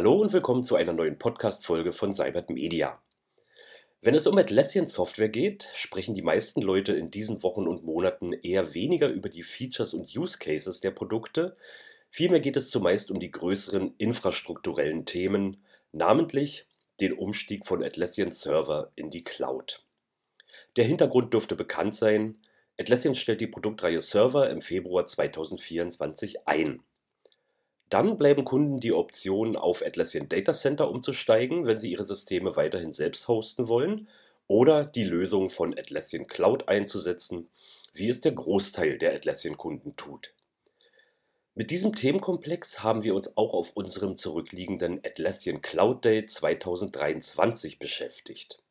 Hallo und willkommen zu einer neuen Podcast-Folge von Cybert Media. Wenn es um Atlassian Software geht, sprechen die meisten Leute in diesen Wochen und Monaten eher weniger über die Features und Use Cases der Produkte, vielmehr geht es zumeist um die größeren infrastrukturellen Themen, namentlich den Umstieg von Atlassian Server in die Cloud. Der Hintergrund dürfte bekannt sein, Atlassian stellt die Produktreihe Server im Februar 2024 ein. Dann bleiben Kunden die Option, auf Atlassian Data Center umzusteigen, wenn sie ihre Systeme weiterhin selbst hosten wollen, oder die Lösung von Atlassian Cloud einzusetzen, wie es der Großteil der Atlassian-Kunden tut. Mit diesem Themenkomplex haben wir uns auch auf unserem zurückliegenden Atlassian Cloud Day 2023 beschäftigt.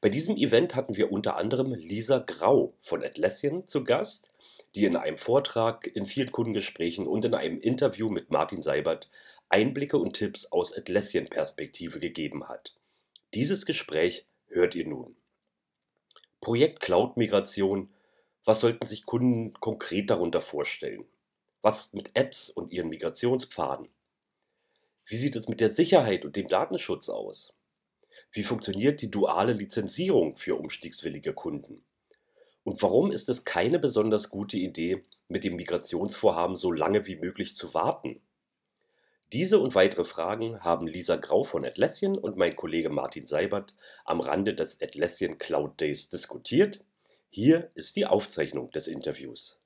Bei diesem Event hatten wir unter anderem Lisa Grau von Atlassian zu Gast, die in einem Vortrag, in vielen Kundengesprächen und in einem Interview mit Martin Seibert Einblicke und Tipps aus Atlassian-Perspektive gegeben hat. Dieses Gespräch hört ihr nun. Projekt Cloud-Migration. Was sollten sich Kunden konkret darunter vorstellen? Was mit Apps und ihren Migrationspfaden? Wie sieht es mit der Sicherheit und dem Datenschutz aus? Wie funktioniert die duale Lizenzierung für umstiegswillige Kunden? Und warum ist es keine besonders gute Idee, mit dem Migrationsvorhaben so lange wie möglich zu warten? Diese und weitere Fragen haben Lisa Grau von Atlassian und mein Kollege Martin Seibert am Rande des Atlassian Cloud Days diskutiert. Hier ist die Aufzeichnung des Interviews.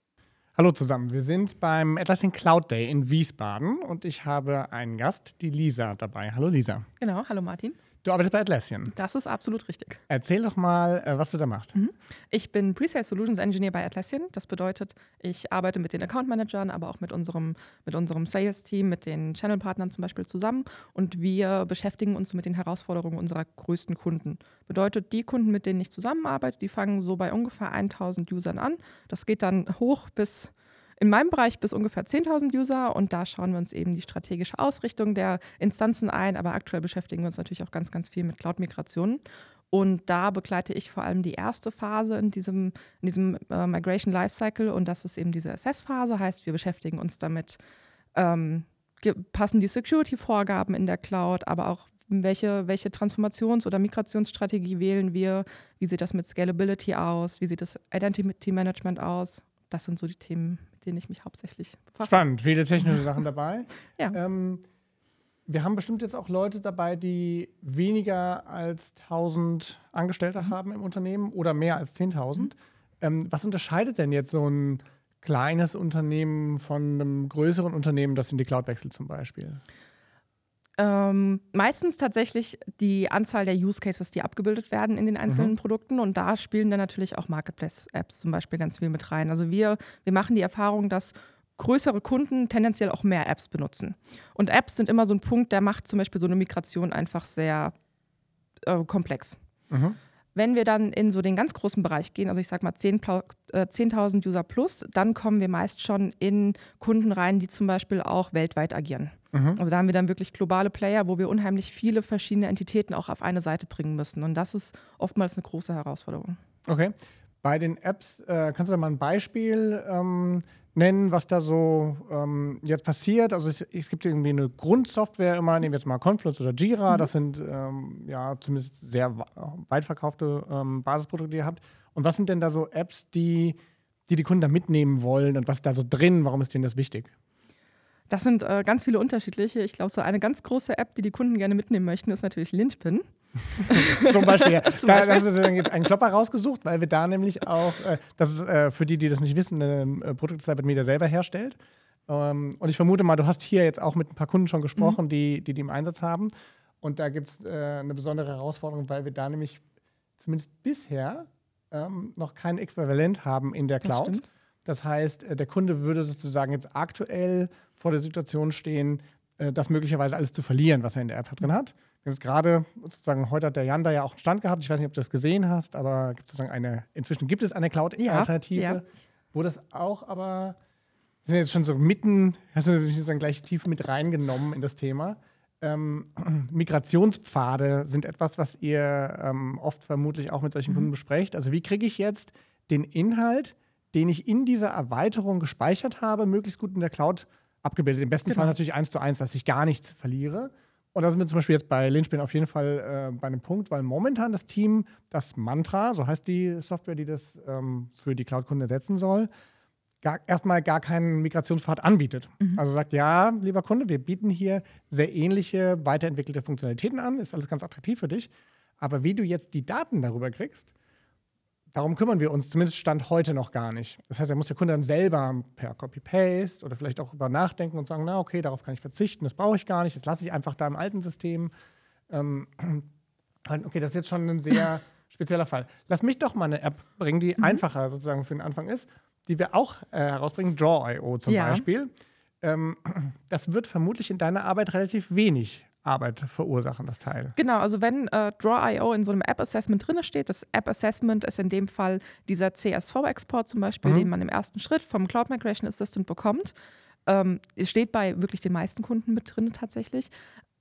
Hallo zusammen, wir sind beim Atlassian Cloud Day in Wiesbaden und ich habe einen Gast, die Lisa, dabei. Hallo Lisa. Genau, hallo Martin. Du arbeitest bei Atlassian. Das ist absolut richtig. Erzähl doch mal, äh, was du da machst. Mhm. Ich bin Pre-Sales Solutions Engineer bei Atlassian. Das bedeutet, ich arbeite mit den Account Managern, aber auch mit unserem, mit unserem Sales-Team, mit den Channel-Partnern zum Beispiel zusammen. Und wir beschäftigen uns mit den Herausforderungen unserer größten Kunden. Bedeutet, die Kunden, mit denen ich zusammenarbeite, die fangen so bei ungefähr 1000 Usern an. Das geht dann hoch bis in meinem Bereich bis ungefähr 10.000 User und da schauen wir uns eben die strategische Ausrichtung der Instanzen ein, aber aktuell beschäftigen wir uns natürlich auch ganz, ganz viel mit Cloud-Migrationen. Und da begleite ich vor allem die erste Phase in diesem, in diesem äh, Migration Lifecycle. Und das ist eben diese Assess-Phase, heißt wir beschäftigen uns damit, ähm, passen die Security-Vorgaben in der Cloud, aber auch welche, welche Transformations- oder Migrationsstrategie wählen wir, wie sieht das mit Scalability aus, wie sieht das Identity Management aus. Das sind so die Themen, denen ich mich hauptsächlich befasse. Spannend, viele technische Sachen dabei. ja. Ähm, wir haben bestimmt jetzt auch Leute dabei, die weniger als 1000 Angestellte mhm. haben im Unternehmen oder mehr als 10.000. Mhm. Ähm, was unterscheidet denn jetzt so ein kleines Unternehmen von einem größeren Unternehmen, das in die Cloud wechselt zum Beispiel? Ähm, meistens tatsächlich die Anzahl der Use Cases, die abgebildet werden in den einzelnen mhm. Produkten. Und da spielen dann natürlich auch Marketplace-Apps zum Beispiel ganz viel mit rein. Also wir, wir machen die Erfahrung, dass größere Kunden tendenziell auch mehr Apps benutzen. Und Apps sind immer so ein Punkt, der macht zum Beispiel so eine Migration einfach sehr äh, komplex. Mhm. Wenn wir dann in so den ganz großen Bereich gehen, also ich sag mal 10.000 äh, 10 User plus, dann kommen wir meist schon in Kunden rein, die zum Beispiel auch weltweit agieren. Mhm. Also da haben wir dann wirklich globale Player, wo wir unheimlich viele verschiedene Entitäten auch auf eine Seite bringen müssen. Und das ist oftmals eine große Herausforderung. Okay. Bei den Apps, äh, kannst du da mal ein Beispiel ähm, nennen, was da so ähm, jetzt passiert? Also es, es, gibt irgendwie eine Grundsoftware immer, nehmen wir jetzt mal Confluence oder Jira, mhm. das sind ähm, ja zumindest sehr weit verkaufte ähm, Basisprodukte, die ihr habt. Und was sind denn da so Apps, die, die die Kunden da mitnehmen wollen und was ist da so drin? Warum ist denen das wichtig? Das sind äh, ganz viele unterschiedliche. Ich glaube, so eine ganz große App, die die Kunden gerne mitnehmen möchten, ist natürlich Linchpin. Zum Beispiel. Zum da, Beispiel. hast du dann jetzt einen Klopper rausgesucht, weil wir da nämlich auch, äh, das ist äh, für die, die das nicht wissen, ein äh, Produkt, Cyber Media selber herstellt. Ähm, und ich vermute mal, du hast hier jetzt auch mit ein paar Kunden schon gesprochen, mhm. die, die die im Einsatz haben. Und da gibt es äh, eine besondere Herausforderung, weil wir da nämlich zumindest bisher ähm, noch kein Äquivalent haben in der Cloud. Das, das heißt, äh, der Kunde würde sozusagen jetzt aktuell vor der Situation stehen, äh, das möglicherweise alles zu verlieren, was er in der App drin hat. Wir haben es gerade sozusagen, heute hat der Jan da ja auch einen Stand gehabt. Ich weiß nicht, ob du das gesehen hast, aber gibt sozusagen eine, inzwischen gibt es eine Cloud-Alternative, ja, ja. wo das auch aber, sind jetzt schon so mitten, hast du natürlich sozusagen gleich tief mit reingenommen in das Thema. Ähm, Migrationspfade sind etwas, was ihr ähm, oft vermutlich auch mit solchen mhm. Kunden besprecht. Also wie kriege ich jetzt den Inhalt, den ich in dieser Erweiterung gespeichert habe, möglichst gut in der Cloud abgebildet. Im besten genau. Fall natürlich eins zu eins, dass ich gar nichts verliere. Und da sind wir zum Beispiel jetzt bei Lynchpin auf jeden Fall äh, bei einem Punkt, weil momentan das Team das Mantra, so heißt die Software, die das ähm, für die Cloud-Kunden ersetzen soll, gar, erstmal gar keinen Migrationspfad anbietet. Mhm. Also sagt, ja, lieber Kunde, wir bieten hier sehr ähnliche, weiterentwickelte Funktionalitäten an, ist alles ganz attraktiv für dich. Aber wie du jetzt die Daten darüber kriegst, darum kümmern wir uns zumindest Stand heute noch gar nicht. Das heißt, er muss der Kunde dann selber per Copy-Paste oder vielleicht auch über nachdenken und sagen, na okay, darauf kann ich verzichten, das brauche ich gar nicht, das lasse ich einfach da im alten System. Ähm, okay, das ist jetzt schon ein sehr spezieller Fall. Lass mich doch mal eine App bringen, die mhm. einfacher sozusagen für den Anfang ist, die wir auch äh, herausbringen, Draw.io zum ja. Beispiel. Ähm, das wird vermutlich in deiner Arbeit relativ wenig Arbeit verursachen, das Teil. Genau, also wenn äh, Draw.io in so einem App-Assessment drin steht, das App-Assessment ist in dem Fall dieser CSV-Export zum Beispiel, mhm. den man im ersten Schritt vom Cloud Migration Assistant bekommt. Ähm, steht bei wirklich den meisten Kunden mit drin tatsächlich.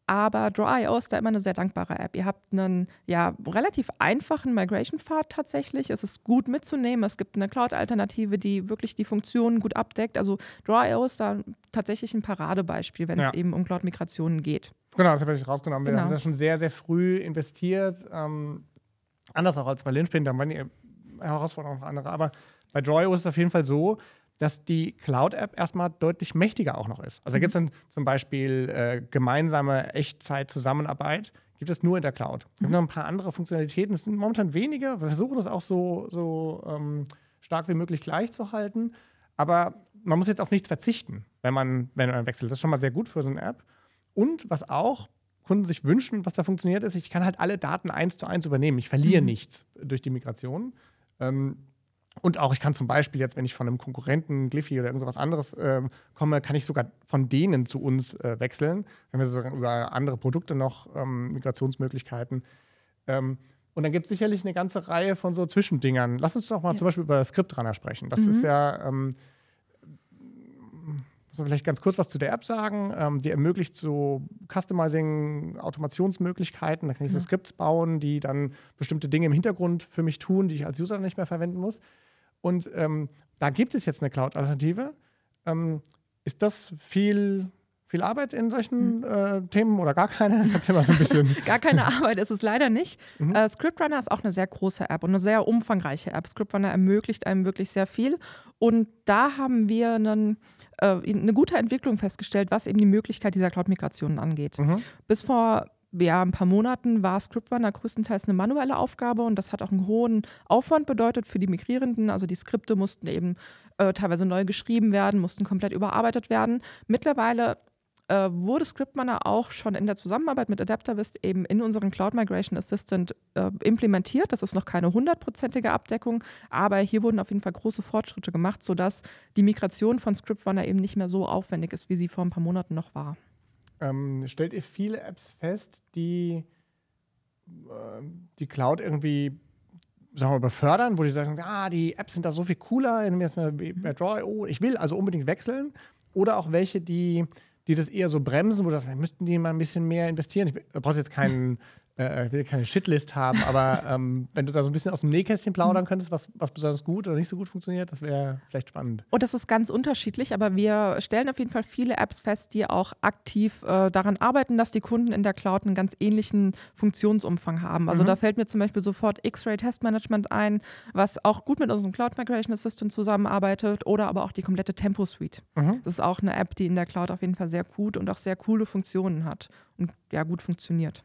Aber Draw.io ist da immer eine sehr dankbare App. Ihr habt einen ja, relativ einfachen Migration-Pfad tatsächlich. Es ist gut mitzunehmen. Es gibt eine Cloud-Alternative, die wirklich die Funktionen gut abdeckt. Also Draw.io ist da tatsächlich ein Paradebeispiel, wenn ja. es eben um Cloud-Migrationen geht. Genau, das habe ich rausgenommen. Genau. Wir haben da schon sehr, sehr früh investiert. Ähm, anders auch als bei Lynchpin, da waren die Herausforderungen noch andere. Aber bei Draw.io ist es auf jeden Fall so, dass die Cloud-App erstmal deutlich mächtiger auch noch ist. Also da gibt es dann zum Beispiel äh, gemeinsame Echtzeit-Zusammenarbeit, gibt es nur in der Cloud. Es gibt noch ein paar andere Funktionalitäten, es sind momentan weniger. Wir versuchen das auch so, so ähm, stark wie möglich gleich zu halten. Aber man muss jetzt auf nichts verzichten, wenn man, wenn man wechselt. Das ist schon mal sehr gut für so eine App. Und was auch Kunden sich wünschen, was da funktioniert, ist, ich kann halt alle Daten eins zu eins übernehmen. Ich verliere mhm. nichts durch die Migration. Ähm, und auch, ich kann zum Beispiel jetzt, wenn ich von einem Konkurrenten, Gliffy oder irgendwas anderes äh, komme, kann ich sogar von denen zu uns äh, wechseln. Wenn wir sogar über andere Produkte noch ähm, Migrationsmöglichkeiten. Ähm, und dann gibt es sicherlich eine ganze Reihe von so Zwischendingern. Lass uns doch mal ja. zum Beispiel über Skriptrunner sprechen. Das mhm. ist ja, ähm, muss man vielleicht ganz kurz was zu der App sagen. Ähm, die ermöglicht so Customizing, Automationsmöglichkeiten. Da kann ich so Skripts bauen, die dann bestimmte Dinge im Hintergrund für mich tun, die ich als User nicht mehr verwenden muss. Und ähm, da gibt es jetzt eine Cloud-Alternative. Ähm, ist das viel, viel Arbeit in solchen hm. äh, Themen oder gar keine? Erzähl mal so ein bisschen. gar keine Arbeit ist es leider nicht. Mhm. Äh, Scriptrunner ist auch eine sehr große App und eine sehr umfangreiche App. Scriptrunner ermöglicht einem wirklich sehr viel. Und da haben wir einen, äh, eine gute Entwicklung festgestellt, was eben die Möglichkeit dieser Cloud-Migrationen angeht. Mhm. Bis vor ja, ein paar Monaten war Scriptrunner größtenteils eine manuelle Aufgabe und das hat auch einen hohen Aufwand bedeutet für die Migrierenden. Also die Skripte mussten eben äh, teilweise neu geschrieben werden, mussten komplett überarbeitet werden. Mittlerweile äh, wurde Scriptrunner auch schon in der Zusammenarbeit mit Adaptavist eben in unseren Cloud Migration Assistant äh, implementiert. Das ist noch keine hundertprozentige Abdeckung, aber hier wurden auf jeden Fall große Fortschritte gemacht, sodass die Migration von Scriptrunner eben nicht mehr so aufwendig ist, wie sie vor ein paar Monaten noch war ähm, stellt ihr viele Apps fest, die äh, die Cloud irgendwie sagen wir, befördern, wo die sagen, ah, die Apps sind da so viel cooler, nehmen wir jetzt mal bei Draw, oh, ich will also unbedingt wechseln. Oder auch welche, die, die das eher so bremsen, wo das müssten die mal ein bisschen mehr investieren. Ich, brauchst jetzt keinen äh, ich will keine Shitlist haben, aber ähm, wenn du da so ein bisschen aus dem Nähkästchen plaudern könntest, was, was besonders gut oder nicht so gut funktioniert, das wäre vielleicht spannend. Und das ist ganz unterschiedlich, aber wir stellen auf jeden Fall viele Apps fest, die auch aktiv äh, daran arbeiten, dass die Kunden in der Cloud einen ganz ähnlichen Funktionsumfang haben. Also mhm. da fällt mir zum Beispiel sofort X-Ray Test Management ein, was auch gut mit unserem Cloud Migration Assistant zusammenarbeitet oder aber auch die komplette Tempo Suite. Mhm. Das ist auch eine App, die in der Cloud auf jeden Fall sehr gut und auch sehr coole Funktionen hat und ja gut funktioniert.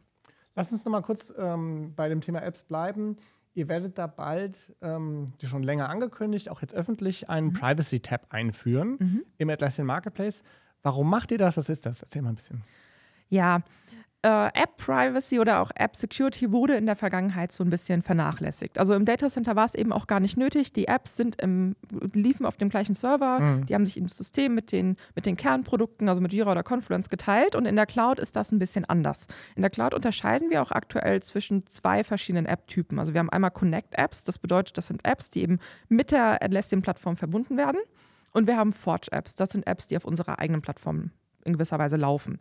Lass uns noch mal kurz ähm, bei dem Thema Apps bleiben. Ihr werdet da bald, ähm, die schon länger angekündigt, auch jetzt öffentlich, einen mhm. Privacy-Tab einführen mhm. im Atlassian Marketplace. Warum macht ihr das? Was ist das? Erzähl mal ein bisschen. Ja, äh, App Privacy oder auch App Security wurde in der Vergangenheit so ein bisschen vernachlässigt. Also im Data Center war es eben auch gar nicht nötig. Die Apps sind im, liefen auf dem gleichen Server, mhm. die haben sich im System mit den, mit den Kernprodukten, also mit Jira oder Confluence geteilt und in der Cloud ist das ein bisschen anders. In der Cloud unterscheiden wir auch aktuell zwischen zwei verschiedenen App-Typen. Also wir haben einmal Connect-Apps, das bedeutet, das sind Apps, die eben mit der Atlassian-Plattform verbunden werden. Und wir haben Forge-Apps, das sind Apps, die auf unserer eigenen Plattform in gewisser Weise laufen.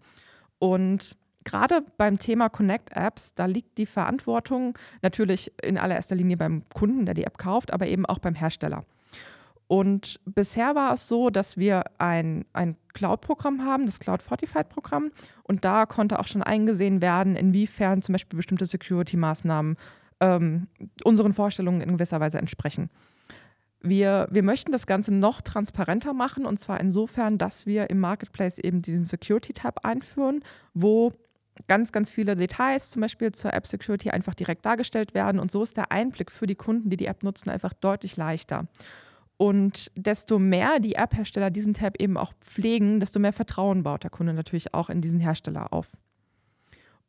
Und gerade beim Thema Connect Apps, da liegt die Verantwortung natürlich in allererster Linie beim Kunden, der die App kauft, aber eben auch beim Hersteller. Und bisher war es so, dass wir ein, ein Cloud-Programm haben, das Cloud Fortified-Programm. Und da konnte auch schon eingesehen werden, inwiefern zum Beispiel bestimmte Security-Maßnahmen ähm, unseren Vorstellungen in gewisser Weise entsprechen. Wir, wir möchten das Ganze noch transparenter machen und zwar insofern, dass wir im Marketplace eben diesen Security-Tab einführen, wo ganz, ganz viele Details zum Beispiel zur App Security einfach direkt dargestellt werden und so ist der Einblick für die Kunden, die die App nutzen, einfach deutlich leichter. Und desto mehr die App-Hersteller diesen Tab eben auch pflegen, desto mehr Vertrauen baut der Kunde natürlich auch in diesen Hersteller auf.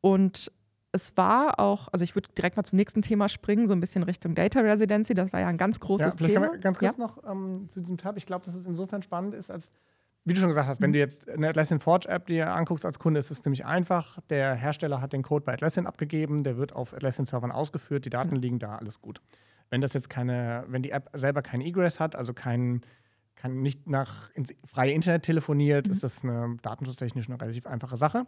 Und es war auch, also ich würde direkt mal zum nächsten Thema springen, so ein bisschen Richtung Data Residency. Das war ja ein ganz großes ja, vielleicht Thema. Kann ganz kurz ja? noch ähm, zu diesem Tab. Ich glaube, dass es insofern spannend ist, als, wie du schon gesagt hast, wenn du jetzt eine Atlassian Forge App dir anguckst als Kunde, ist es ziemlich einfach. Der Hersteller hat den Code bei Atlassian abgegeben, der wird auf Atlassian Servern ausgeführt, die Daten liegen da, alles gut. Wenn das jetzt keine, wenn die App selber keinen Egress hat, also kein, kann nicht nach ins freie Internet telefoniert, mhm. ist das eine datenschutztechnisch eine relativ einfache Sache.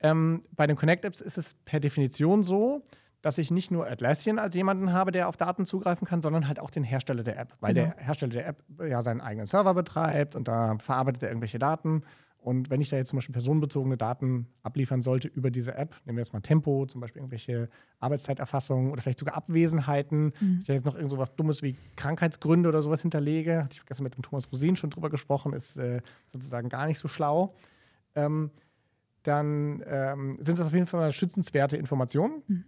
Ähm, bei den Connect-Apps ist es per Definition so, dass ich nicht nur Atlassian als jemanden habe, der auf Daten zugreifen kann, sondern halt auch den Hersteller der App, weil genau. der Hersteller der App ja seinen eigenen Server betreibt und da verarbeitet er irgendwelche Daten. Und wenn ich da jetzt zum Beispiel personenbezogene Daten abliefern sollte über diese App, nehmen wir jetzt mal Tempo, zum Beispiel irgendwelche Arbeitszeiterfassungen oder vielleicht sogar Abwesenheiten, mhm. ich jetzt noch irgend so was Dummes wie Krankheitsgründe oder sowas hinterlege, hatte ich gestern mit dem Thomas Rosin schon drüber gesprochen, ist äh, sozusagen gar nicht so schlau. Ähm, dann ähm, sind das auf jeden Fall schützenswerte Informationen, mhm.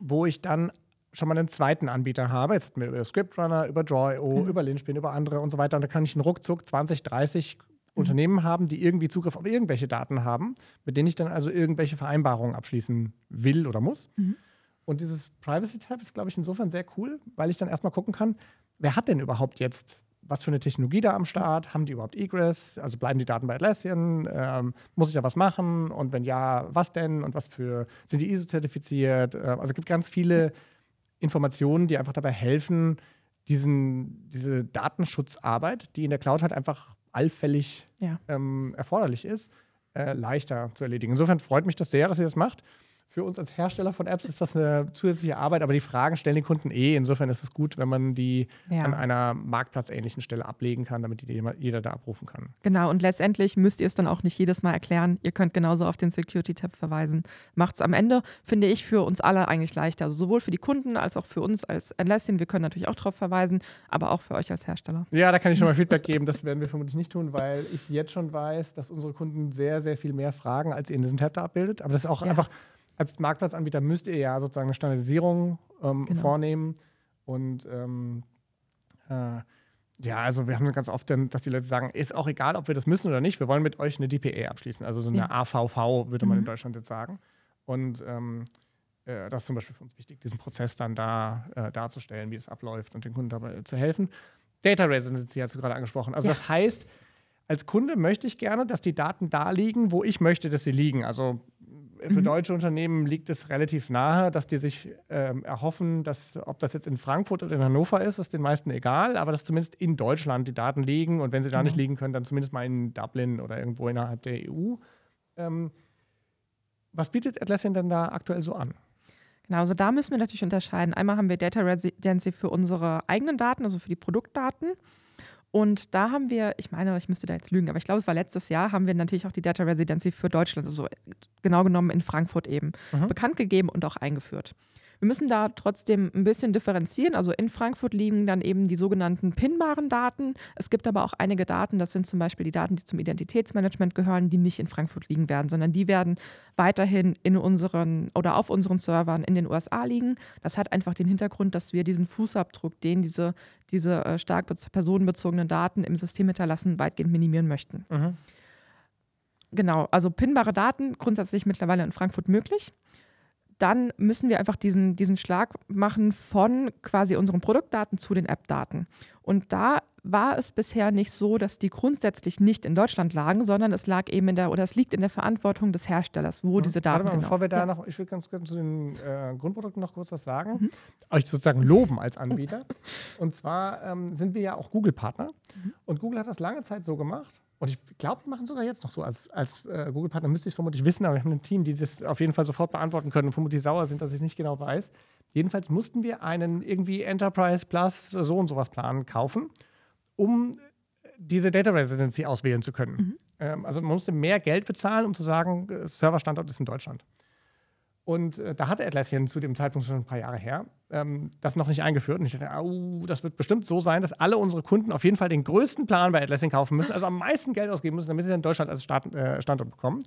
Wo ich dann schon mal einen zweiten Anbieter habe. Jetzt hatten wir über Scriptrunner, über Draw.io, mhm. über Linspin, über andere und so weiter. Und da kann ich einen Ruckzuck 20, 30 mhm. Unternehmen haben, die irgendwie Zugriff auf irgendwelche Daten haben, mit denen ich dann also irgendwelche Vereinbarungen abschließen will oder muss. Mhm. Und dieses Privacy-Tab ist, glaube ich, insofern sehr cool, weil ich dann erstmal gucken kann, wer hat denn überhaupt jetzt was für eine Technologie da am Start? Haben die überhaupt Egress? Also bleiben die Daten bei Atlassian? Ähm, muss ich da was machen? Und wenn ja, was denn? Und was für, sind die ISO-zertifiziert? Äh, also es gibt ganz viele Informationen, die einfach dabei helfen, diesen, diese Datenschutzarbeit, die in der Cloud halt einfach allfällig ja. ähm, erforderlich ist, äh, leichter zu erledigen. Insofern freut mich das sehr, dass ihr das macht für uns als Hersteller von Apps ist das eine zusätzliche Arbeit, aber die Fragen stellen die Kunden eh. Insofern ist es gut, wenn man die ja. an einer marktplatzähnlichen Stelle ablegen kann, damit jeder da abrufen kann. Genau, und letztendlich müsst ihr es dann auch nicht jedes Mal erklären. Ihr könnt genauso auf den Security-Tab verweisen. Macht es am Ende, finde ich, für uns alle eigentlich leichter. Also sowohl für die Kunden als auch für uns als Atlassian. Wir können natürlich auch darauf verweisen, aber auch für euch als Hersteller. Ja, da kann ich schon mal Feedback geben. Das werden wir vermutlich nicht tun, weil ich jetzt schon weiß, dass unsere Kunden sehr, sehr viel mehr fragen, als ihr in diesem Tab da abbildet. Aber das ist auch ja. einfach als Marktplatzanbieter müsst ihr ja sozusagen eine Standardisierung ähm, genau. vornehmen. Und ähm, äh, ja, also wir haben ganz oft, dann, dass die Leute sagen, ist auch egal, ob wir das müssen oder nicht, wir wollen mit euch eine DPA abschließen, also so eine ja. AVV, würde man mhm. in Deutschland jetzt sagen. Und ähm, äh, das ist zum Beispiel für uns wichtig, diesen Prozess dann da äh, darzustellen, wie es abläuft und den Kunden dabei zu helfen. Data Residency hast du gerade angesprochen. Also ja. das heißt, als Kunde möchte ich gerne, dass die Daten da liegen, wo ich möchte, dass sie liegen. Also für mhm. deutsche Unternehmen liegt es relativ nahe, dass die sich ähm, erhoffen, dass, ob das jetzt in Frankfurt oder in Hannover ist, ist den meisten egal, aber dass zumindest in Deutschland die Daten liegen und wenn sie da mhm. nicht liegen können, dann zumindest mal in Dublin oder irgendwo innerhalb der EU. Ähm, was bietet Atlassian denn da aktuell so an? Genau, also da müssen wir natürlich unterscheiden. Einmal haben wir Data Residency für unsere eigenen Daten, also für die Produktdaten. Und da haben wir, ich meine, ich müsste da jetzt lügen, aber ich glaube, es war letztes Jahr, haben wir natürlich auch die Data Residency für Deutschland, also genau genommen in Frankfurt eben, mhm. bekannt gegeben und auch eingeführt. Wir müssen da trotzdem ein bisschen differenzieren. Also in Frankfurt liegen dann eben die sogenannten pinbaren Daten. Es gibt aber auch einige Daten, das sind zum Beispiel die Daten, die zum Identitätsmanagement gehören, die nicht in Frankfurt liegen werden, sondern die werden weiterhin in unseren oder auf unseren Servern in den USA liegen. Das hat einfach den Hintergrund, dass wir diesen Fußabdruck, den diese, diese äh, stark personenbezogenen Daten im System hinterlassen, weitgehend minimieren möchten. Mhm. Genau, also pinbare Daten grundsätzlich mittlerweile in Frankfurt möglich dann müssen wir einfach diesen, diesen Schlag machen von quasi unseren Produktdaten zu den App-Daten. Und da war es bisher nicht so, dass die grundsätzlich nicht in Deutschland lagen, sondern es lag eben in der oder es liegt in der Verantwortung des Herstellers, wo ja, diese Daten. Warte mal, genau. bevor wir da ja. noch, ich will ganz kurz zu den äh, Grundprodukten noch kurz was sagen, mhm. euch sozusagen loben als Anbieter. und zwar ähm, sind wir ja auch Google-Partner mhm. und Google hat das lange Zeit so gemacht und ich glaube, die machen sogar jetzt noch so. Als, als äh, Google-Partner müsste ich es vermutlich wissen, aber wir haben ein Team, die das auf jeden Fall sofort beantworten können und vermutlich sauer sind, dass ich nicht genau weiß. Jedenfalls mussten wir einen irgendwie Enterprise Plus so und sowas Plan kaufen. um diese Data Residency auswählen zu können. Mhm. Ähm, also man musste mehr Geld bezahlen, um zu sagen, äh, Serverstandort ist in Deutschland. Und äh, da hatte Atlassian zu dem Zeitpunkt schon ein paar Jahre her ähm, das noch nicht eingeführt. Und ich dachte, au, das wird bestimmt so sein, dass alle unsere Kunden auf jeden Fall den größten Plan bei Atlassian kaufen müssen, also am meisten Geld ausgeben müssen, damit sie in Deutschland als Start, äh, Standort bekommen.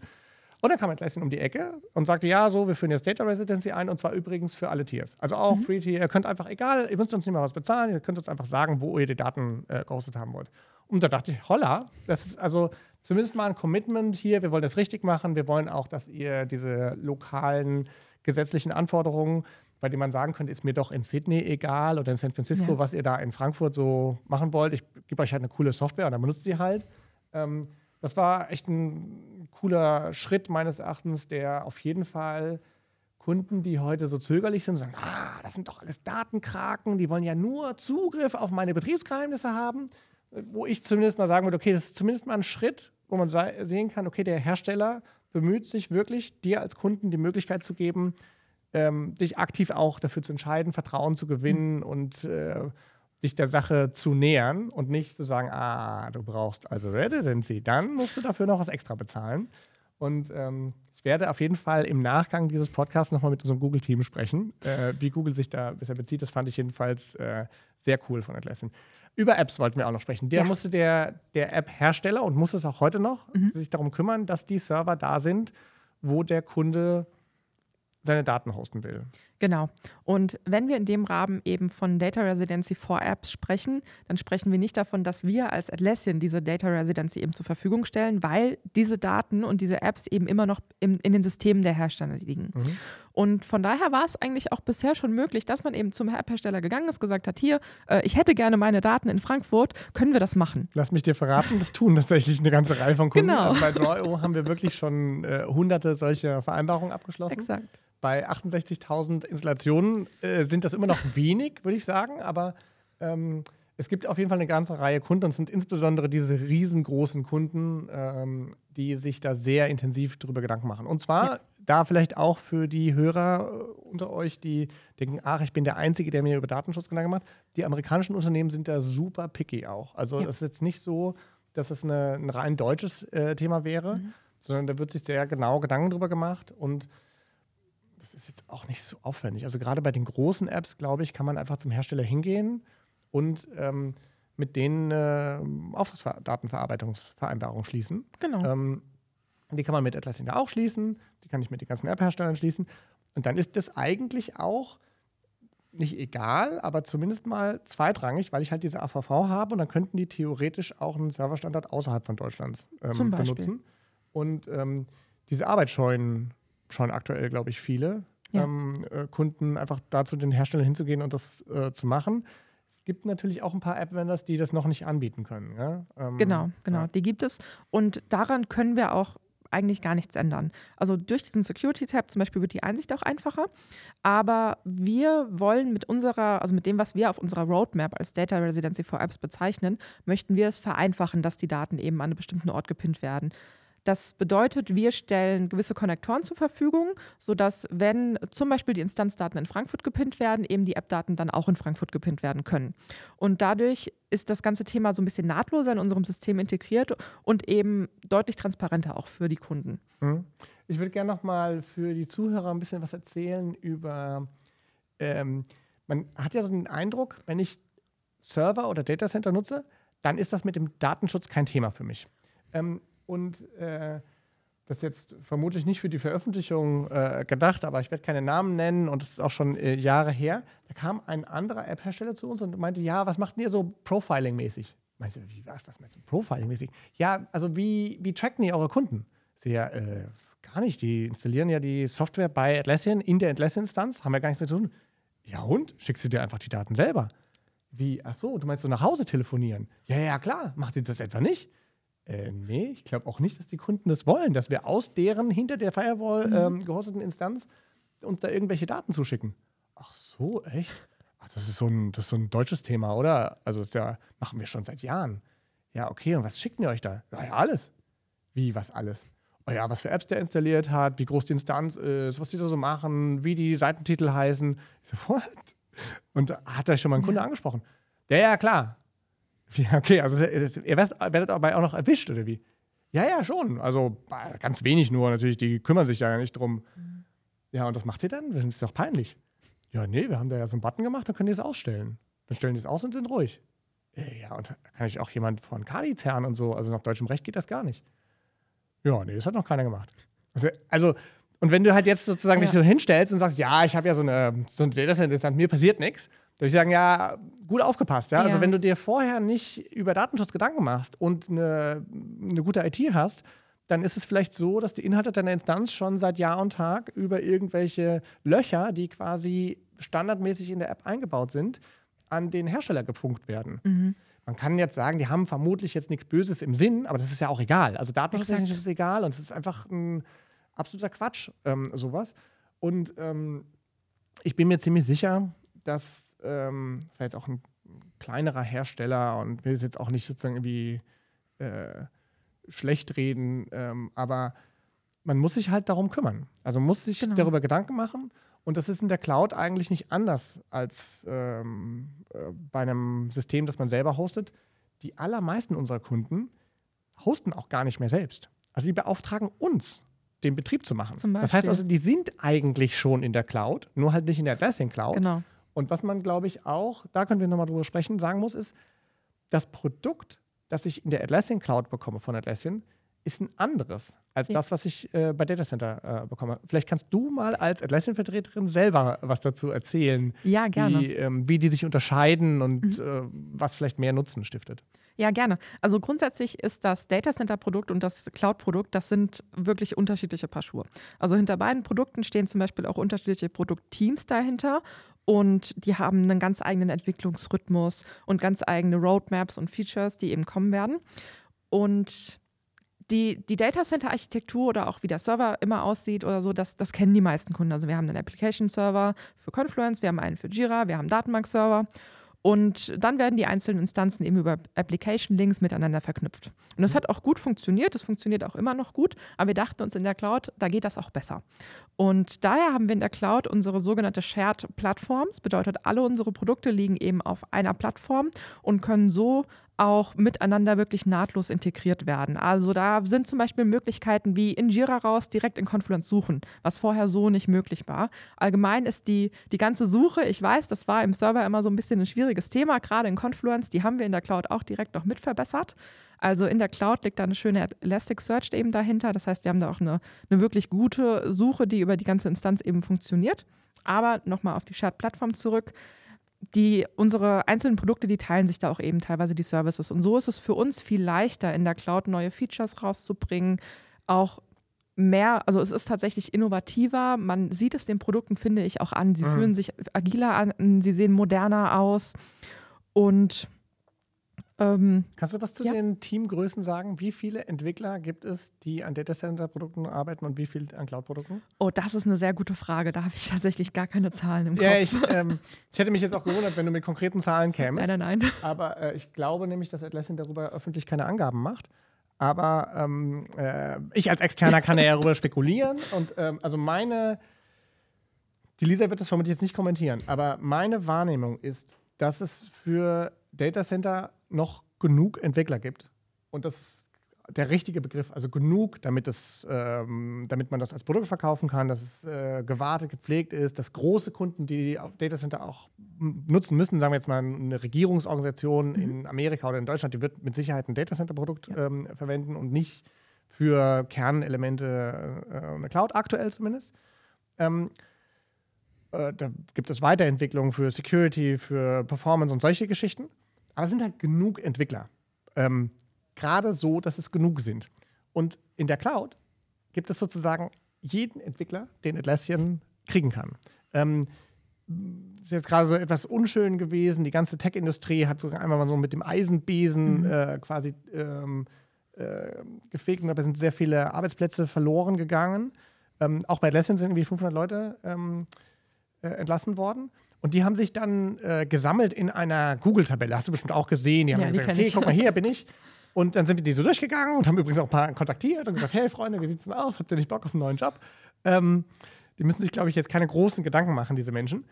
Und dann kam Atlassian um die Ecke und sagte, ja, so, wir führen jetzt Data Residency ein und zwar übrigens für alle Tiers. Also auch mhm. Free Tier, ihr könnt einfach, egal, ihr müsst uns nicht mal was bezahlen, ihr könnt uns einfach sagen, wo ihr die Daten äh, gehostet haben wollt. Und da dachte ich, holla, das ist also zumindest mal ein Commitment hier, wir wollen das richtig machen, wir wollen auch, dass ihr diese lokalen gesetzlichen Anforderungen, bei denen man sagen könnte, ist mir doch in Sydney egal oder in San Francisco, ja. was ihr da in Frankfurt so machen wollt. Ich gebe euch halt eine coole Software und dann benutzt ihr halt. Ähm, das war echt ein cooler Schritt meines Erachtens, der auf jeden Fall Kunden, die heute so zögerlich sind, sagen, ah, das sind doch alles Datenkraken, die wollen ja nur Zugriff auf meine Betriebsgeheimnisse haben, wo ich zumindest mal sagen würde, okay, das ist zumindest mal ein Schritt, wo man sehen kann, okay, der Hersteller bemüht sich wirklich, dir als Kunden die Möglichkeit zu geben, ähm, dich aktiv auch dafür zu entscheiden, Vertrauen zu gewinnen mhm. und äh, dich der Sache zu nähern und nicht zu sagen, ah, du brauchst also Residency, dann musst du dafür noch was extra bezahlen. Und ähm, ich werde auf jeden Fall im Nachgang dieses Podcasts nochmal mit unserem Google-Team sprechen, äh, wie Google sich da bisher bezieht. Das fand ich jedenfalls äh, sehr cool von Atlassian. Über Apps wollten wir auch noch sprechen. Der ja. musste der, der App-Hersteller und muss es auch heute noch mhm. sich darum kümmern, dass die Server da sind, wo der Kunde seine Daten hosten will. Genau. Und wenn wir in dem Rahmen eben von Data Residency for Apps sprechen, dann sprechen wir nicht davon, dass wir als Atlassian diese Data Residency eben zur Verfügung stellen, weil diese Daten und diese Apps eben immer noch im, in den Systemen der Hersteller liegen. Mhm. Und von daher war es eigentlich auch bisher schon möglich, dass man eben zum App-Hersteller gegangen ist, gesagt hat, hier, äh, ich hätte gerne meine Daten in Frankfurt, können wir das machen? Lass mich dir verraten, das tun tatsächlich eine ganze Reihe von Kunden. Genau. Also bei Draw.io haben wir wirklich schon äh, hunderte solcher Vereinbarungen abgeschlossen. Exakt. Bei 68.000 Installationen äh, sind das immer noch wenig, würde ich sagen, aber ähm, es gibt auf jeden Fall eine ganze Reihe Kunden und es sind insbesondere diese riesengroßen Kunden, ähm, die sich da sehr intensiv darüber Gedanken machen. Und zwar ja. da vielleicht auch für die Hörer äh, unter euch, die denken, ach, ich bin der Einzige, der mir über Datenschutz Gedanken macht. Die amerikanischen Unternehmen sind da super picky auch. Also es ja. ist jetzt nicht so, dass es eine, ein rein deutsches äh, Thema wäre, mhm. sondern da wird sich sehr genau Gedanken drüber gemacht und das ist jetzt auch nicht so aufwendig. Also gerade bei den großen Apps, glaube ich, kann man einfach zum Hersteller hingehen und ähm, mit denen äh, Auftragsdatenverarbeitungsvereinbarungen schließen. Genau. Ähm, die kann man mit Atlassian auch schließen, die kann ich mit den ganzen App-Herstellern schließen. Und dann ist das eigentlich auch nicht egal, aber zumindest mal zweitrangig, weil ich halt diese AVV habe und dann könnten die theoretisch auch einen Serverstandard außerhalb von Deutschlands ähm, benutzen. Und ähm, diese Arbeit scheuen schon aktuell, glaube ich, viele ja. ähm, äh, Kunden, einfach dazu den Herstellern hinzugehen und das äh, zu machen. Es gibt natürlich auch ein paar App-Vendors, die das noch nicht anbieten können. Ja? Ähm, genau, genau, ja. die gibt es. Und daran können wir auch eigentlich gar nichts ändern. Also durch diesen Security-Tab zum Beispiel wird die Einsicht auch einfacher. Aber wir wollen mit unserer, also mit dem, was wir auf unserer Roadmap als Data Residency for Apps bezeichnen, möchten wir es vereinfachen, dass die Daten eben an einem bestimmten Ort gepinnt werden. Das bedeutet, wir stellen gewisse Konnektoren zur Verfügung, sodass, wenn zum Beispiel die Instanzdaten in Frankfurt gepinnt werden, eben die App-Daten dann auch in Frankfurt gepinnt werden können. Und dadurch ist das ganze Thema so ein bisschen nahtloser in unserem System integriert und eben deutlich transparenter auch für die Kunden. Mhm. Ich würde gerne noch mal für die Zuhörer ein bisschen was erzählen über. Ähm, man hat ja so den Eindruck, wenn ich Server oder Datacenter nutze, dann ist das mit dem Datenschutz kein Thema für mich. Ähm, und äh, das ist jetzt vermutlich nicht für die Veröffentlichung äh, gedacht, aber ich werde keine Namen nennen und es ist auch schon äh, Jahre her. Da kam ein anderer App-Hersteller zu uns und meinte, ja, was macht ihr so Profiling-mäßig? Meinst du, wie, was, was meinst du, Profiling-mäßig? Ja, also wie, wie tracken ihr eure Kunden? Ja, äh, gar nicht. Die installieren ja die Software bei Atlassian in der Atlassian-Instanz, haben ja gar nichts mehr zu tun. Ja und? Schickst du dir einfach die Daten selber? Wie, ach so, du meinst so nach Hause telefonieren? Ja, ja, klar. Macht ihr das etwa nicht? Äh, nee, ich glaube auch nicht, dass die Kunden das wollen, dass wir aus deren hinter der Firewall mhm. ähm, gehosteten Instanz uns da irgendwelche Daten zuschicken. Ach so, echt? Ach, das, ist so ein, das ist so ein deutsches Thema, oder? Also das ja, machen wir schon seit Jahren. Ja, okay, und was schickt ihr euch da? Ja, ja, alles. Wie, was alles? Oh ja, was für Apps der installiert hat, wie groß die Instanz ist, was die da so machen, wie die Seitentitel heißen. Ich so, what? Und da hat er schon mal einen Kunde ja. angesprochen. Ja, ja, klar. Ja, okay, also ihr werdet dabei auch noch erwischt, oder wie? Ja, ja, schon. Also ganz wenig nur, natürlich, die kümmern sich ja nicht drum. Mhm. Ja, und was macht ihr dann? Das ist doch peinlich. Ja, nee, wir haben da ja so einen Button gemacht, dann können die es ausstellen. Dann stellen die es aus und sind ruhig. Ja, und da kann ich auch jemand von Kali zerren und so. Also nach deutschem Recht geht das gar nicht. Ja, nee, das hat noch keiner gemacht. Also, also und wenn du halt jetzt sozusagen ja. dich so hinstellst und sagst, ja, ich habe ja so eine, so ein Data Center, mir passiert nichts, würde ich sagen, ja, gut aufgepasst. Ja? Also ja? Also wenn du dir vorher nicht über Datenschutz Gedanken machst und eine, eine gute IT hast, dann ist es vielleicht so, dass die Inhalte deiner Instanz schon seit Jahr und Tag über irgendwelche Löcher, die quasi standardmäßig in der App eingebaut sind, an den Hersteller gefunkt werden. Mhm. Man kann jetzt sagen, die haben vermutlich jetzt nichts Böses im Sinn, aber das ist ja auch egal. Also datenschutztechnisch ist es egal und es ist einfach ein absoluter Quatsch, ähm, sowas. Und ähm, ich bin mir ziemlich sicher, dass, ähm, das war jetzt auch ein kleinerer Hersteller und will es jetzt auch nicht sozusagen irgendwie äh, schlecht reden, ähm, aber man muss sich halt darum kümmern. Also man muss sich genau. darüber Gedanken machen. Und das ist in der Cloud eigentlich nicht anders als ähm, äh, bei einem System, das man selber hostet. Die allermeisten unserer Kunden hosten auch gar nicht mehr selbst. Also die beauftragen uns, den Betrieb zu machen. Das heißt also, die sind eigentlich schon in der Cloud, nur halt nicht in der Atlassian Cloud. Genau. Und was man, glaube ich, auch, da können wir nochmal drüber sprechen, sagen muss, ist, das Produkt das ich in der Atlassian Cloud bekomme von Atlassian, ist ein anderes als ja. das, was ich äh, bei Data Center äh, bekomme. Vielleicht kannst du mal als Atlassian-Vertreterin selber was dazu erzählen. Ja, gerne. Wie, ähm, wie die sich unterscheiden und mhm. äh, was vielleicht mehr Nutzen stiftet. Ja, gerne. Also grundsätzlich ist das Data Center Produkt und das Cloud Produkt, das sind wirklich unterschiedliche Paar Schuhe. Also hinter beiden Produkten stehen zum Beispiel auch unterschiedliche Produktteams dahinter und die haben einen ganz eigenen Entwicklungsrhythmus und ganz eigene Roadmaps und Features, die eben kommen werden. Und die, die Data Center Architektur oder auch wie der Server immer aussieht oder so, das, das kennen die meisten Kunden. Also wir haben einen Application Server für Confluence, wir haben einen für Jira, wir haben einen Datenbank Server und dann werden die einzelnen Instanzen eben über Application-Links miteinander verknüpft. Und das hat auch gut funktioniert, das funktioniert auch immer noch gut, aber wir dachten uns in der Cloud, da geht das auch besser. Und daher haben wir in der Cloud unsere sogenannte Shared Platforms, bedeutet, alle unsere Produkte liegen eben auf einer Plattform und können so auch miteinander wirklich nahtlos integriert werden. Also da sind zum Beispiel Möglichkeiten wie in Jira raus direkt in Confluence suchen, was vorher so nicht möglich war. Allgemein ist die, die ganze Suche, ich weiß, das war im Server immer so ein bisschen ein schwieriges Thema, gerade in Confluence, die haben wir in der Cloud auch direkt noch mit verbessert. Also in der Cloud liegt da eine schöne Elasticsearch eben dahinter. Das heißt, wir haben da auch eine, eine wirklich gute Suche, die über die ganze Instanz eben funktioniert. Aber nochmal auf die Shared-Plattform zurück die, unsere einzelnen Produkte, die teilen sich da auch eben teilweise die Services. Und so ist es für uns viel leichter, in der Cloud neue Features rauszubringen, auch mehr, also es ist tatsächlich innovativer. Man sieht es den Produkten, finde ich, auch an. Sie mhm. fühlen sich agiler an, sie sehen moderner aus. Und ähm, Kannst du was zu ja. den Teamgrößen sagen? Wie viele Entwickler gibt es, die an Datacenter-Produkten arbeiten und wie viele an Cloud-Produkten? Oh, das ist eine sehr gute Frage. Da habe ich tatsächlich gar keine Zahlen im Kopf. Ja, ich, ähm, ich hätte mich jetzt auch gewundert, wenn du mit konkreten Zahlen kämst. Nein, nein, nein. Aber äh, ich glaube nämlich, dass Atlassian darüber öffentlich keine Angaben macht. Aber ähm, äh, ich als Externer kann ja darüber spekulieren. Und ähm, also meine, die Lisa wird das vermutlich jetzt nicht kommentieren, aber meine Wahrnehmung ist, dass es für Datacenter noch genug Entwickler gibt. Und das ist der richtige Begriff, also genug, damit, es, ähm, damit man das als Produkt verkaufen kann, dass es äh, gewartet, gepflegt ist, dass große Kunden, die Datacenter auch nutzen müssen, sagen wir jetzt mal eine Regierungsorganisation mhm. in Amerika oder in Deutschland, die wird mit Sicherheit ein Datacenter-Produkt ja. ähm, verwenden und nicht für Kernelemente äh, eine Cloud, aktuell zumindest. Ähm, äh, da gibt es Weiterentwicklungen für Security, für Performance und solche Geschichten. Aber es sind halt genug Entwickler. Ähm, Gerade so, dass es genug sind. Und in der Cloud gibt es sozusagen jeden Entwickler, den Atlassian kriegen kann. Ähm, ist jetzt gerade so etwas unschön gewesen. Die ganze Tech-Industrie hat sogar einmal mal so mit dem Eisenbesen mhm. äh, quasi ähm, äh, gefegt und dabei sind sehr viele Arbeitsplätze verloren gegangen. Ähm, auch bei Atlassian sind irgendwie 500 Leute ähm, äh, entlassen worden. Und die haben sich dann äh, gesammelt in einer Google-Tabelle. Hast du bestimmt auch gesehen. Die haben ja, gesagt, okay, ich. guck mal, hier bin ich. Und dann sind wir die so durchgegangen und haben übrigens auch ein paar kontaktiert und gesagt, hey Freunde, wie sieht's denn aus? Habt ihr nicht Bock auf einen neuen Job? Ähm, die müssen sich, glaube ich, jetzt keine großen Gedanken machen, diese Menschen.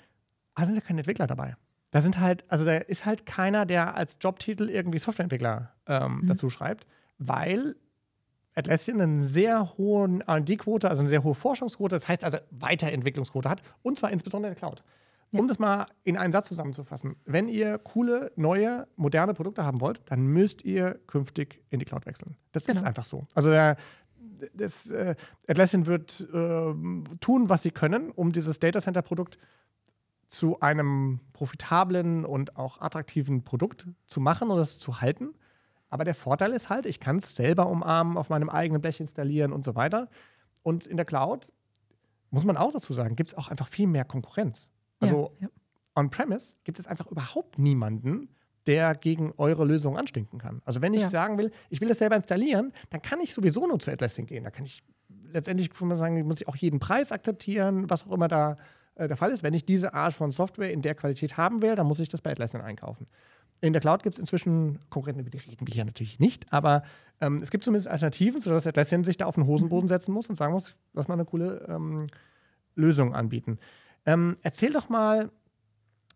Aber sind ja keine Entwickler dabei. da sind halt, also da ist halt keiner, der als Jobtitel irgendwie Softwareentwickler ähm, mhm. dazu schreibt, weil Atlassian eine sehr hohe RD-Quote, also eine sehr hohe Forschungsquote, das heißt also Weiterentwicklungsquote hat, und zwar insbesondere in der Cloud. Ja. Um das mal in einen Satz zusammenzufassen, wenn ihr coole, neue, moderne Produkte haben wollt, dann müsst ihr künftig in die Cloud wechseln. Das genau. ist einfach so. Also der, das, äh, Atlassian wird äh, tun, was sie können, um dieses Data Center Produkt zu einem profitablen und auch attraktiven Produkt zu machen oder es zu halten. Aber der Vorteil ist halt, ich kann es selber umarmen, auf meinem eigenen Blech installieren und so weiter. Und in der Cloud, muss man auch dazu sagen, gibt es auch einfach viel mehr Konkurrenz. Also ja, ja. on-premise gibt es einfach überhaupt niemanden, der gegen eure Lösung anstinken kann. Also wenn ich ja. sagen will, ich will es selber installieren, dann kann ich sowieso nur zu Atlassian gehen. Da kann ich letztendlich kann man sagen, muss ich auch jeden Preis akzeptieren, was auch immer da äh, der Fall ist. Wenn ich diese Art von Software in der Qualität haben will, dann muss ich das bei Atlassian einkaufen. In der Cloud gibt es inzwischen Konkurrenten, über die reden wir hier natürlich nicht, aber ähm, es gibt zumindest Alternativen, sodass Atlassian sich da auf den Hosenboden setzen muss und sagen muss, lass mal eine coole ähm, Lösung anbieten. Ähm, erzähl doch mal,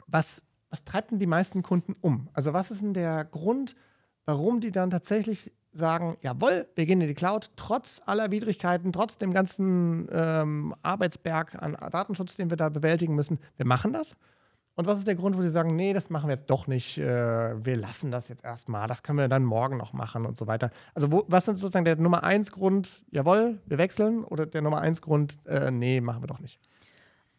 was, was treibt denn die meisten Kunden um? Also was ist denn der Grund, warum die dann tatsächlich sagen, jawohl, wir gehen in die Cloud, trotz aller Widrigkeiten, trotz dem ganzen ähm, Arbeitsberg an Datenschutz, den wir da bewältigen müssen, wir machen das? Und was ist der Grund, wo Sie sagen, nee, das machen wir jetzt doch nicht, äh, wir lassen das jetzt erstmal, das können wir dann morgen noch machen und so weiter. Also wo, was ist sozusagen der Nummer eins Grund, jawohl, wir wechseln oder der Nummer eins Grund, äh, nee, machen wir doch nicht?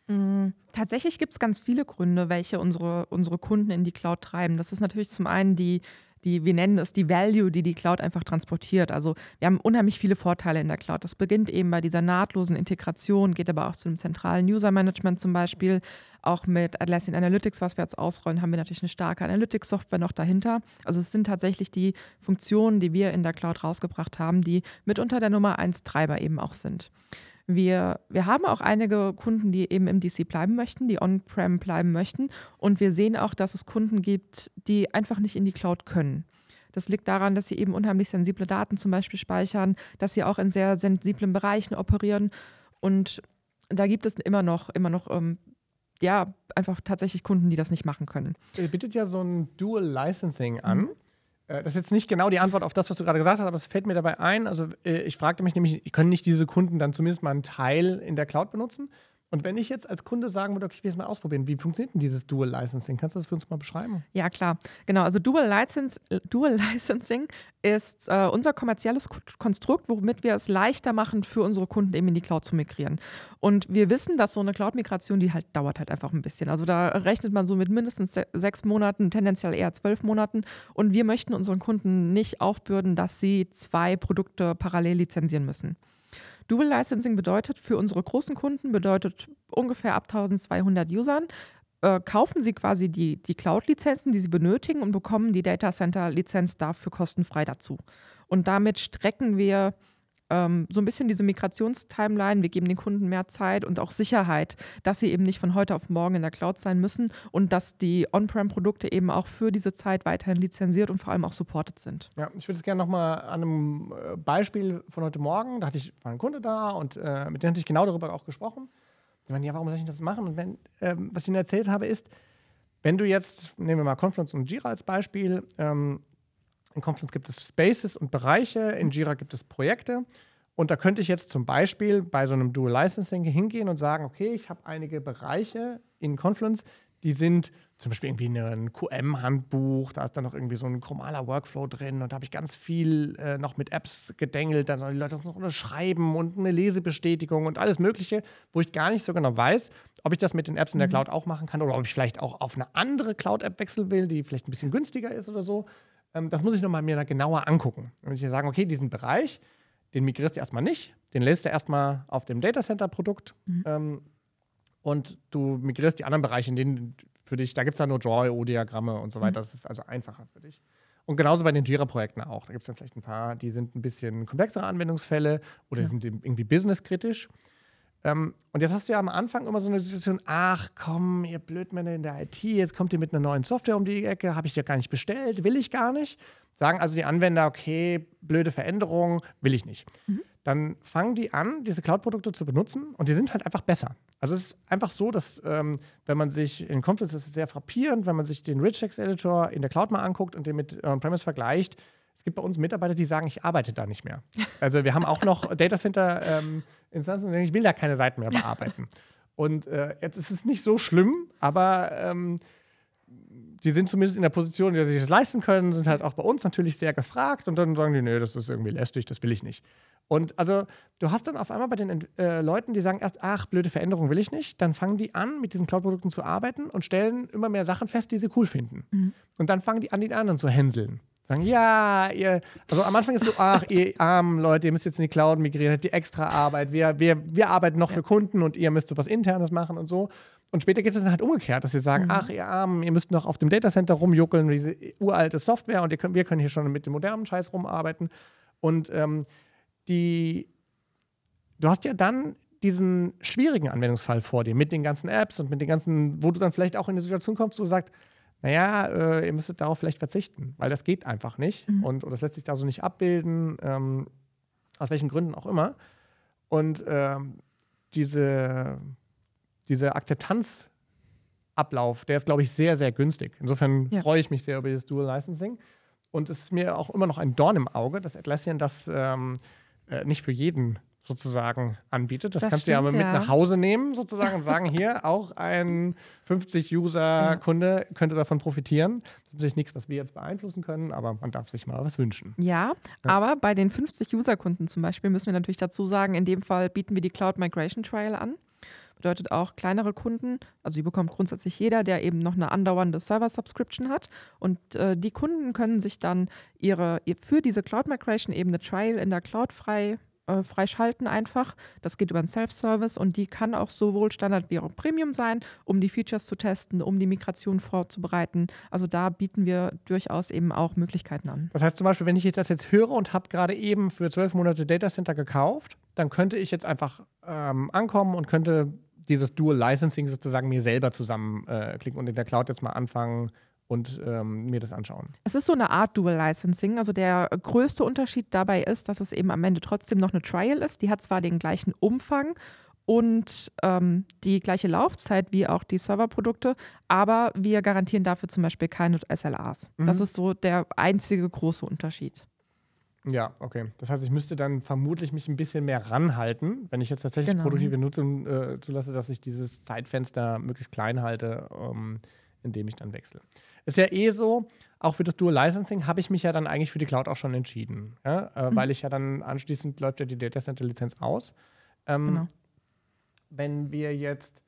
Mm, tatsächlich gibt es ganz viele Gründe, welche unsere, unsere Kunden in die Cloud treiben. Das ist natürlich zum einen die die, wir nennen es die Value, die die Cloud einfach transportiert. Also wir haben unheimlich viele Vorteile in der Cloud. Das beginnt eben bei dieser nahtlosen Integration, geht aber auch zu einem zentralen User-Management zum Beispiel. Auch mit Atlassian Analytics, was wir jetzt ausrollen, haben wir natürlich eine starke Analytics-Software noch dahinter. Also es sind tatsächlich die Funktionen, die wir in der Cloud rausgebracht haben, die mitunter der Nummer 1 Treiber eben auch sind. Wir, wir haben auch einige Kunden, die eben im DC bleiben möchten, die on-prem bleiben möchten. Und wir sehen auch, dass es Kunden gibt, die einfach nicht in die Cloud können. Das liegt daran, dass sie eben unheimlich sensible Daten zum Beispiel speichern, dass sie auch in sehr sensiblen Bereichen operieren. Und da gibt es immer noch, immer noch ähm, ja, einfach tatsächlich Kunden, die das nicht machen können. Ihr bietet ja so ein Dual Licensing an. Mhm. Äh, das ist jetzt nicht genau die Antwort auf das, was du gerade gesagt hast, aber es fällt mir dabei ein. Also, äh, ich fragte mich nämlich, können nicht diese Kunden dann zumindest mal einen Teil in der Cloud benutzen? Und wenn ich jetzt als Kunde sagen würde, okay, ich will es mal ausprobieren, wie funktioniert denn dieses Dual Licensing? Kannst du das für uns mal beschreiben? Ja, klar. Genau, also Dual, License, Dual Licensing ist äh, unser kommerzielles Konstrukt, womit wir es leichter machen, für unsere Kunden eben in die Cloud zu migrieren. Und wir wissen, dass so eine Cloud-Migration, die halt dauert halt einfach ein bisschen. Also da rechnet man so mit mindestens sechs Monaten, tendenziell eher zwölf Monaten. Und wir möchten unseren Kunden nicht aufbürden, dass sie zwei Produkte parallel lizenzieren müssen. Dual Licensing bedeutet für unsere großen Kunden, bedeutet ungefähr ab 1200 Usern, äh, kaufen sie quasi die, die Cloud-Lizenzen, die sie benötigen und bekommen die Data Center-Lizenz dafür kostenfrei dazu. Und damit strecken wir ähm, so ein bisschen diese Migrationstimeline. Wir geben den Kunden mehr Zeit und auch Sicherheit, dass sie eben nicht von heute auf morgen in der Cloud sein müssen und dass die On-Prem-Produkte eben auch für diese Zeit weiterhin lizenziert und vor allem auch supported sind. Ja, ich würde es gerne nochmal an einem äh, Beispiel von heute Morgen, da hatte ich mal einen Kunde da und äh, mit dem hatte ich genau darüber auch gesprochen. Die meinen, ja, warum soll ich das machen? Und wenn, ähm, was ich ihnen erzählt habe, ist, wenn du jetzt, nehmen wir mal Confluence und Jira als Beispiel, ähm, in Confluence gibt es Spaces und Bereiche, in Jira gibt es Projekte. Und da könnte ich jetzt zum Beispiel bei so einem Dual Licensing hingehen und sagen, okay, ich habe einige Bereiche in Confluence, die sind zum Beispiel irgendwie ein QM-Handbuch, da ist dann noch irgendwie so ein chromaler Workflow drin und da habe ich ganz viel äh, noch mit Apps gedengelt, da sollen die Leute das noch unterschreiben und eine Lesebestätigung und alles Mögliche, wo ich gar nicht so genau weiß, ob ich das mit den Apps in der mhm. Cloud auch machen kann oder ob ich vielleicht auch auf eine andere Cloud-App wechseln will, die vielleicht ein bisschen günstiger ist oder so. Ähm, das muss ich nochmal mir genauer angucken. Und ich sagen, okay, diesen Bereich, den migrierst du erstmal nicht, den lässt du erstmal auf dem Datacenter-Produkt mhm. ähm, und du migrierst die anderen Bereiche, in denen für dich, da gibt es dann nur Draw-O-Diagramme und so weiter. Mhm. Das ist also einfacher für dich. Und genauso bei den Jira-Projekten auch. Da gibt es dann vielleicht ein paar, die sind ein bisschen komplexere Anwendungsfälle oder ja. sind irgendwie businesskritisch. Ähm, und jetzt hast du ja am Anfang immer so eine Situation, ach komm, ihr Blödmänner in der IT, jetzt kommt ihr mit einer neuen Software um die Ecke, habe ich dir gar nicht bestellt, will ich gar nicht. Sagen also die Anwender, okay, blöde Veränderung, will ich nicht. Mhm. dann fangen die an, diese Cloud-Produkte zu benutzen und die sind halt einfach besser. Also es ist einfach so, dass ähm, wenn man sich in Confluence, das ist sehr frappierend, wenn man sich den Regex-Editor in der Cloud mal anguckt und den mit On-Premise vergleicht, es gibt bei uns Mitarbeiter, die sagen, ich arbeite da nicht mehr. Also wir haben auch noch Datacenter-Instanzen, ähm, ich will da keine Seiten mehr bearbeiten. Und äh, jetzt ist es nicht so schlimm, aber ähm, die sind zumindest in der Position, in der sie sich das leisten können, sind halt auch bei uns natürlich sehr gefragt und dann sagen die, nee, das ist irgendwie lästig, das will ich nicht. Und also du hast dann auf einmal bei den äh, Leuten, die sagen erst, ach, blöde Veränderung will ich nicht, dann fangen die an, mit diesen Cloud-Produkten zu arbeiten und stellen immer mehr Sachen fest, die sie cool finden. Mhm. Und dann fangen die an, die anderen zu hänseln. Sagen, ja, ihr, also am Anfang ist es so, ach, ihr armen Leute, ihr müsst jetzt in die Cloud migrieren, habt die extra Arbeit, wir, wir, wir arbeiten noch ja. für Kunden und ihr müsst so was Internes machen und so. Und später geht es dann halt umgekehrt, dass sie sagen, mhm. ach, ihr Armen, ihr müsst noch auf dem Datacenter rumjuckeln, diese uralte Software und könnt, wir können hier schon mit dem modernen Scheiß rumarbeiten. Und ähm, die, du hast ja dann diesen schwierigen Anwendungsfall vor dir mit den ganzen Apps und mit den ganzen, wo du dann vielleicht auch in eine Situation kommst, wo du sagst, naja, äh, ihr müsstet darauf vielleicht verzichten, weil das geht einfach nicht mhm. und, und das lässt sich da so nicht abbilden, ähm, aus welchen Gründen auch immer. Und ähm, diese, diese Akzeptanzablauf, der ist, glaube ich, sehr, sehr günstig. Insofern ja. freue ich mich sehr über dieses Dual Licensing. Und es ist mir auch immer noch ein Dorn im Auge, dass Atlassian das ähm, äh, nicht für jeden sozusagen anbietet. Das, das kannst stimmt, du ja aber mit nach Hause nehmen, sozusagen, und sagen, hier, auch ein 50-User-Kunde könnte davon profitieren. Das ist natürlich nichts, was wir jetzt beeinflussen können, aber man darf sich mal was wünschen. Ja, ja. aber bei den 50-User-Kunden zum Beispiel müssen wir natürlich dazu sagen, in dem Fall bieten wir die Cloud Migration Trial an. Bedeutet auch kleinere Kunden, also die bekommt grundsätzlich jeder, der eben noch eine andauernde Server-Subscription hat. Und äh, die Kunden können sich dann ihre, für diese Cloud Migration eben eine Trial in der Cloud frei äh, freischalten einfach. Das geht über einen Self-Service und die kann auch sowohl Standard wie auch Premium sein, um die Features zu testen, um die Migration vorzubereiten. Also da bieten wir durchaus eben auch Möglichkeiten an. Das heißt zum Beispiel, wenn ich das jetzt höre und habe gerade eben für zwölf Monate Data Center gekauft, dann könnte ich jetzt einfach ähm, ankommen und könnte dieses Dual Licensing sozusagen mir selber zusammenklicken äh, und in der Cloud jetzt mal anfangen, und ähm, mir das anschauen. Es ist so eine Art Dual Licensing. Also der größte Unterschied dabei ist, dass es eben am Ende trotzdem noch eine Trial ist. Die hat zwar den gleichen Umfang und ähm, die gleiche Laufzeit wie auch die Serverprodukte, aber wir garantieren dafür zum Beispiel keine SLAs. Mhm. Das ist so der einzige große Unterschied. Ja, okay. Das heißt, ich müsste dann vermutlich mich ein bisschen mehr ranhalten, wenn ich jetzt tatsächlich genau. produktive Nutzung äh, zulasse, dass ich dieses Zeitfenster möglichst klein halte, ähm, indem ich dann wechsle. Ist ja eh so, auch für das Dual Licensing habe ich mich ja dann eigentlich für die Cloud auch schon entschieden. Ja? Äh, mhm. Weil ich ja dann anschließend läuft ja die Data Center Lizenz aus. Ähm, genau. Wenn wir jetzt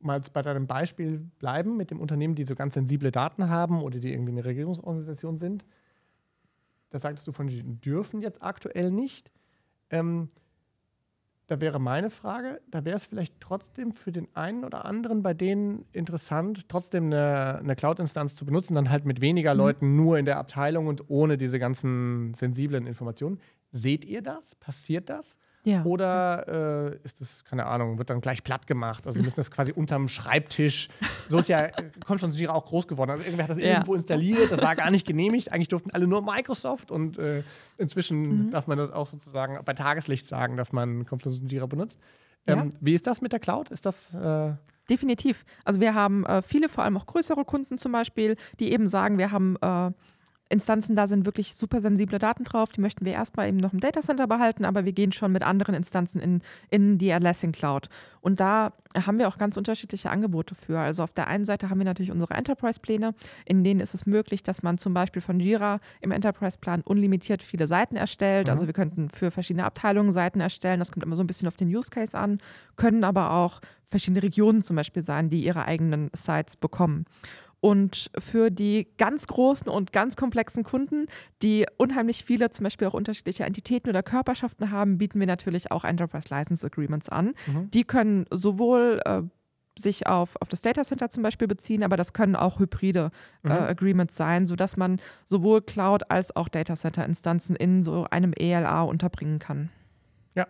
mal bei deinem Beispiel bleiben mit dem Unternehmen, die so ganz sensible Daten haben oder die irgendwie eine Regierungsorganisation sind, da sagtest du von, dürfen jetzt aktuell nicht. Ähm, da wäre meine Frage, da wäre es vielleicht trotzdem für den einen oder anderen bei denen interessant, trotzdem eine, eine Cloud-Instanz zu benutzen, dann halt mit weniger mhm. Leuten nur in der Abteilung und ohne diese ganzen sensiblen Informationen. Seht ihr das? Passiert das? Ja. Oder äh, ist das, keine Ahnung, wird dann gleich platt gemacht? Also, sie müssen das quasi unterm Schreibtisch. So ist ja Confluence Jira auch groß geworden. Also, irgendwer hat das ja. irgendwo installiert, das war gar nicht genehmigt. Eigentlich durften alle nur Microsoft und äh, inzwischen mhm. darf man das auch sozusagen bei Tageslicht sagen, dass man Confluence Jira benutzt. Ähm, ja. Wie ist das mit der Cloud? Ist das. Äh Definitiv. Also, wir haben äh, viele, vor allem auch größere Kunden zum Beispiel, die eben sagen, wir haben äh, Instanzen da sind wirklich super sensible Daten drauf. Die möchten wir erstmal eben noch im Datacenter behalten, aber wir gehen schon mit anderen Instanzen in, in die Atlassian Cloud. Und da haben wir auch ganz unterschiedliche Angebote für. Also auf der einen Seite haben wir natürlich unsere Enterprise-Pläne, in denen ist es möglich, dass man zum Beispiel von Jira im Enterprise-Plan unlimitiert viele Seiten erstellt. Mhm. Also wir könnten für verschiedene Abteilungen Seiten erstellen. Das kommt immer so ein bisschen auf den Use Case an, können aber auch verschiedene Regionen zum Beispiel sein, die ihre eigenen Sites bekommen. Und für die ganz großen und ganz komplexen Kunden, die unheimlich viele, zum Beispiel auch unterschiedliche Entitäten oder Körperschaften haben, bieten wir natürlich auch Enterprise License Agreements an. Mhm. Die können sowohl äh, sich auf, auf das Data Center zum Beispiel beziehen, aber das können auch hybride äh, mhm. äh, Agreements sein, sodass man sowohl Cloud als auch Data Center Instanzen in so einem ELA unterbringen kann. Ja.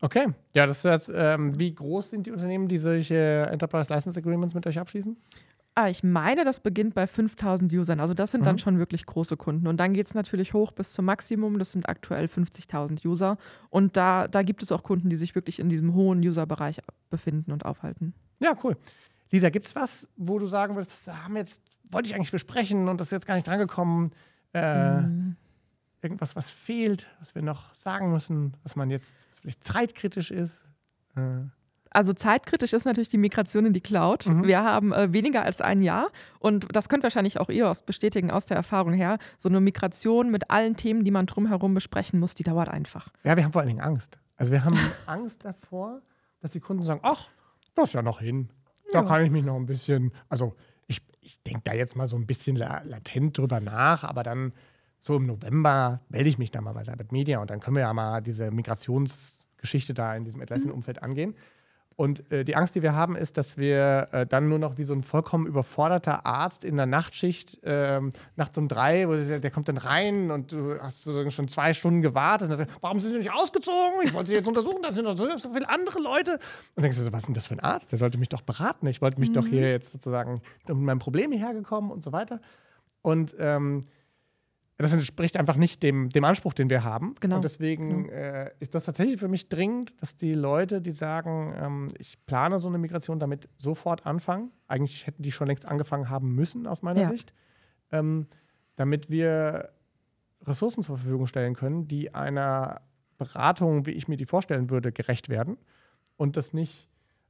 Okay. Ja, das ist jetzt, ähm, wie groß sind die Unternehmen, die solche Enterprise License Agreements mit euch abschließen? Ah, ich meine, das beginnt bei 5000 Usern. Also das sind mhm. dann schon wirklich große Kunden. Und dann geht es natürlich hoch bis zum Maximum. Das sind aktuell 50.000 User. Und da, da gibt es auch Kunden, die sich wirklich in diesem hohen User-Bereich befinden und aufhalten. Ja, cool. Lisa, gibt es was, wo du sagen würdest, das haben jetzt, wollte ich eigentlich besprechen und das ist jetzt gar nicht drangekommen? Äh, mhm. Irgendwas, was fehlt, was wir noch sagen müssen, was man jetzt vielleicht zeitkritisch ist? Äh. Also zeitkritisch ist natürlich die Migration in die Cloud. Mhm. Wir haben äh, weniger als ein Jahr und das könnt wahrscheinlich auch ihr bestätigen aus der Erfahrung her. So eine Migration mit allen Themen, die man drumherum besprechen muss, die dauert einfach. Ja, wir haben vor allen Dingen Angst. Also wir haben Angst davor, dass die Kunden sagen, ach, das ist ja noch hin. Da kann ich mich noch ein bisschen, also ich, ich denke da jetzt mal so ein bisschen latent drüber nach, aber dann so im November melde ich mich dann mal bei Cyber Media und dann können wir ja mal diese Migrationsgeschichte da in diesem Atlassian-Umfeld angehen. Und äh, die Angst, die wir haben, ist, dass wir äh, dann nur noch wie so ein vollkommen überforderter Arzt in der Nachtschicht ähm, nachts um drei, wo der, der, kommt dann rein und du hast sozusagen schon zwei Stunden gewartet und dann sagt, warum sind Sie nicht ausgezogen? Ich wollte Sie jetzt untersuchen, da sind noch so, so viele andere Leute. Und denkst du so, was ist denn das für ein Arzt? Der sollte mich doch beraten. Ich wollte mich mhm. doch hier jetzt sozusagen mit meinem Problem hierher gekommen und so weiter. Und ähm, das entspricht einfach nicht dem, dem Anspruch, den wir haben. Genau. Und deswegen genau. äh, ist das tatsächlich für mich dringend, dass die Leute, die sagen, ähm, ich plane so eine Migration, damit sofort anfangen. Eigentlich hätten die schon längst angefangen haben müssen, aus meiner ja. Sicht. Ähm, damit wir Ressourcen zur Verfügung stellen können, die einer Beratung, wie ich mir die vorstellen würde, gerecht werden. Und das nicht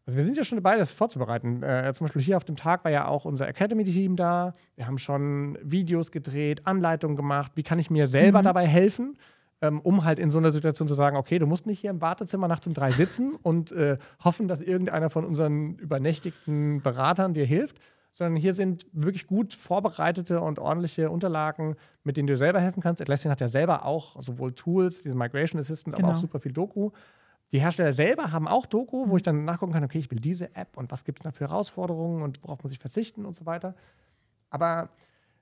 also wir sind ja schon dabei, das vorzubereiten. Äh, zum Beispiel hier auf dem Tag war ja auch unser Academy-Team da. Wir haben schon Videos gedreht, Anleitungen gemacht. Wie kann ich mir selber mhm. dabei helfen, ähm, um halt in so einer Situation zu sagen, okay, du musst nicht hier im Wartezimmer nachts um drei sitzen und äh, hoffen, dass irgendeiner von unseren übernächtigten Beratern dir hilft, sondern hier sind wirklich gut vorbereitete und ordentliche Unterlagen, mit denen du selber helfen kannst. Atlassian hat ja selber auch sowohl Tools, diesen Migration Assistant, genau. aber auch super viel Doku. Die Hersteller selber haben auch Doku, wo ich dann nachgucken kann, okay, ich will diese App und was gibt es da für Herausforderungen und worauf muss ich verzichten und so weiter. Aber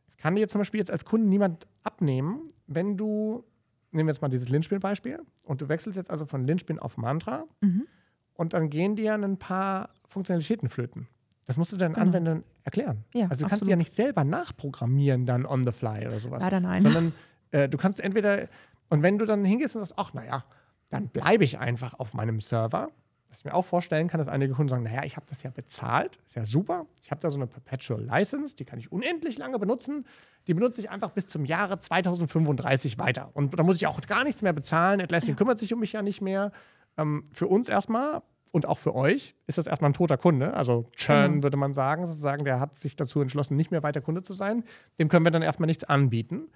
es kann dir zum Beispiel jetzt als Kunde niemand abnehmen, wenn du, nehmen wir jetzt mal dieses Linspin-Beispiel, und du wechselst jetzt also von Linspin auf Mantra mhm. und dann gehen dir ein paar Funktionalitäten flöten. Das musst du deinen genau. Anwendern erklären. Ja, also du kannst die ja nicht selber nachprogrammieren dann on the fly oder sowas. Leider nein. Sondern äh, du kannst entweder, und wenn du dann hingehst und sagst, ach naja, dann bleibe ich einfach auf meinem Server. Was ich mir auch vorstellen kann, dass einige Kunden sagen, naja, ich habe das ja bezahlt, ist ja super. Ich habe da so eine Perpetual License, die kann ich unendlich lange benutzen. Die benutze ich einfach bis zum Jahre 2035 weiter. Und da muss ich auch gar nichts mehr bezahlen. Atlassian ja. kümmert sich um mich ja nicht mehr. Ähm, für uns erstmal und auch für euch ist das erstmal ein toter Kunde. Also Churn genau. würde man sagen, sozusagen, der hat sich dazu entschlossen, nicht mehr weiter Kunde zu sein. Dem können wir dann erstmal nichts anbieten.